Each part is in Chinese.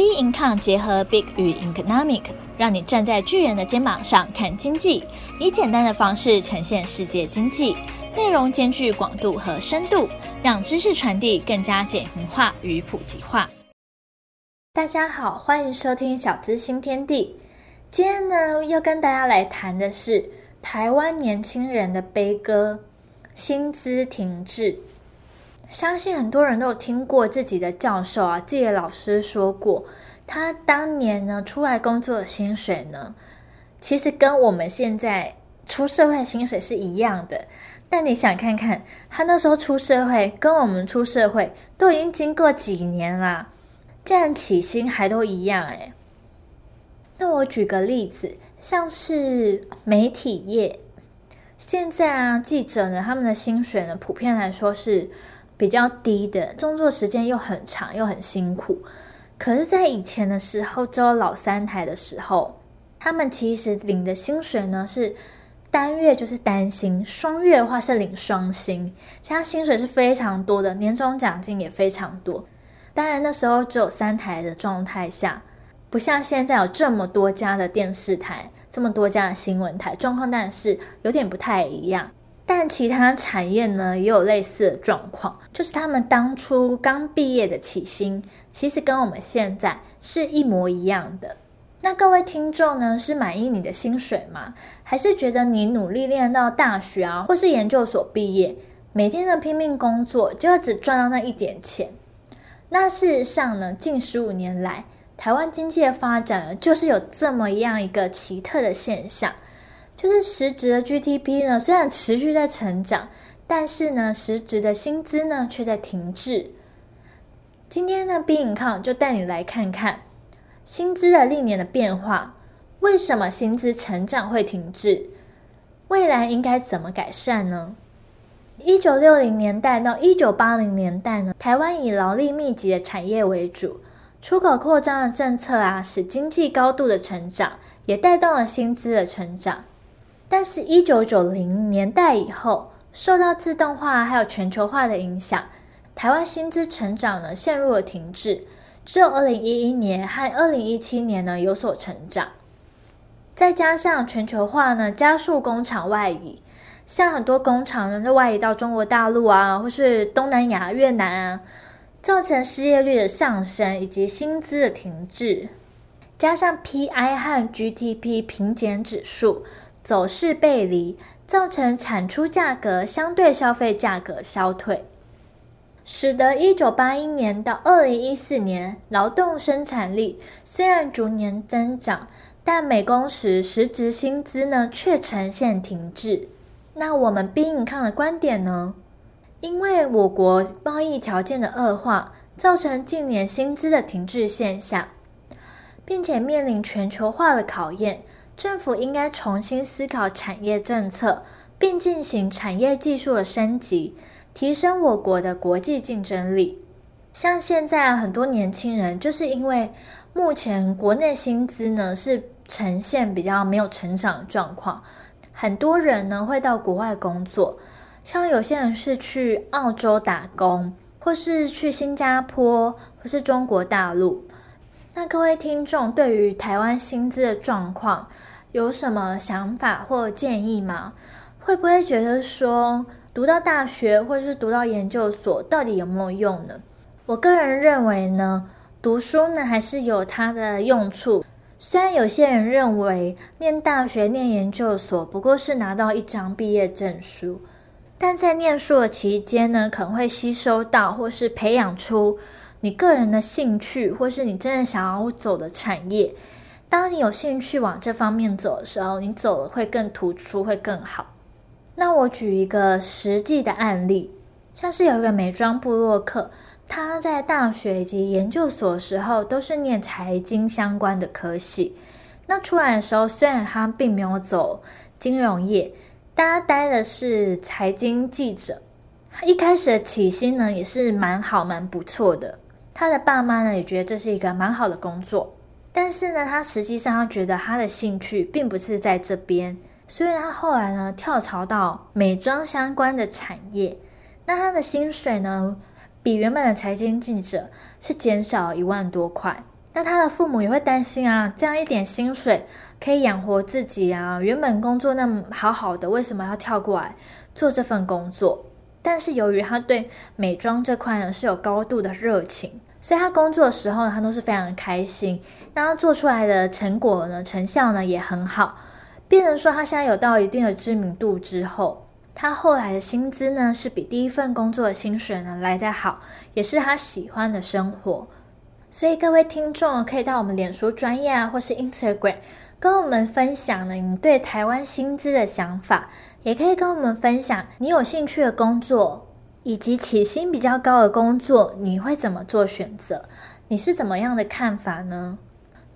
B Income 结合 Big 与 Economic，让你站在巨人的肩膀上看经济，以简单的方式呈现世界经济，内容兼具广度和深度，让知识传递更加简明化与普及化。大家好，欢迎收听小资新天地。今天呢，要跟大家来谈的是台湾年轻人的悲歌——薪资停滞。相信很多人都有听过自己的教授啊，自己的老师说过，他当年呢出来工作的薪水呢，其实跟我们现在出社会的薪水是一样的。但你想看看，他那时候出社会跟我们出社会都已经经过几年啦，竟然起薪还都一样诶。那我举个例子，像是媒体业，现在啊记者呢，他们的薪水呢，普遍来说是。比较低的，工作时间又很长，又很辛苦。可是，在以前的时候，只有老三台的时候，他们其实领的薪水呢是单月就是单薪，双月的话是领双薪，其他薪水是非常多的，年终奖金也非常多。当然，那时候只有三台的状态下，不像现在有这么多家的电视台，这么多家的新闻台，状况当然是有点不太一样。但其他产业呢，也有类似的状况，就是他们当初刚毕业的起薪，其实跟我们现在是一模一样的。那各位听众呢，是满意你的薪水吗？还是觉得你努力练到大学啊，或是研究所毕业，每天的拼命工作，就只赚到那一点钱？那事实上呢，近十五年来，台湾经济的发展，就是有这么样一个奇特的现象。就是实质的 GDP 呢，虽然持续在成长，但是呢，实质的薪资呢却在停滞。今天呢，B Income 就带你来看看薪资的历年的变化，为什么薪资成长会停滞？未来应该怎么改善呢？一九六零年代到一九八零年代呢，台湾以劳力密集的产业为主，出口扩张的政策啊，使经济高度的成长，也带动了薪资的成长。但是，一九九零年代以后，受到自动化还有全球化的影响，台湾薪资成长呢陷入了停滞，只有二零一一年和二零一七年呢有所成长。再加上全球化呢加速工厂外移，像很多工厂呢就外移到中国大陆啊，或是东南亚、越南啊，造成失业率的上升以及薪资的停滞，加上 PI 和 GDP 平减指数。走势背离，造成产出价格相对消费价格消退，使得一九八一年到二零一四年劳动生产力虽然逐年增长，但每工时实值薪资呢却呈现停滞。那我们 B Income 的观点呢？因为我国贸易条件的恶化，造成近年薪资的停滞现象，并且面临全球化的考验。政府应该重新思考产业政策，并进行产业技术的升级，提升我国的国际竞争力。像现在很多年轻人，就是因为目前国内薪资呢是呈现比较没有成长的状况，很多人呢会到国外工作，像有些人是去澳洲打工，或是去新加坡，或是中国大陆。那各位听众对于台湾薪资的状况有什么想法或建议吗？会不会觉得说读到大学或是读到研究所到底有没有用呢？我个人认为呢，读书呢还是有它的用处。虽然有些人认为念大学、念研究所不过是拿到一张毕业证书，但在念书的期间呢，可能会吸收到或是培养出你个人的兴趣，或是你真的想要走的产业。当你有兴趣往这方面走的时候，你走的会更突出，会更好。那我举一个实际的案例，像是有一个美妆部落客，他在大学以及研究所的时候都是念财经相关的科系。那出来的时候，虽然他并没有走金融业，但他待的是财经记者。一开始的起薪呢，也是蛮好、蛮不错的。他的爸妈呢，也觉得这是一个蛮好的工作。但是呢，他实际上他觉得他的兴趣并不是在这边，所以他后来呢跳槽到美妆相关的产业。那他的薪水呢，比原本的财经记者是减少一万多块。那他的父母也会担心啊，这样一点薪水可以养活自己啊，原本工作那么好好的，为什么要跳过来做这份工作？但是由于他对美妆这块呢是有高度的热情，所以他工作的时候呢，他都是非常的开心。那他做出来的成果呢，成效呢也很好。变成说他现在有到一定的知名度之后，他后来的薪资呢是比第一份工作的薪水呢来得好，也是他喜欢的生活。所以各位听众可以到我们脸书专业啊，或是 Instagram 跟我们分享呢你对台湾薪资的想法，也可以跟我们分享你有兴趣的工作，以及起薪比较高的工作，你会怎么做选择？你是怎么样的看法呢？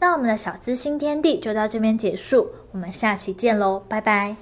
那我们的小资新天地就到这边结束，我们下期见喽，拜拜。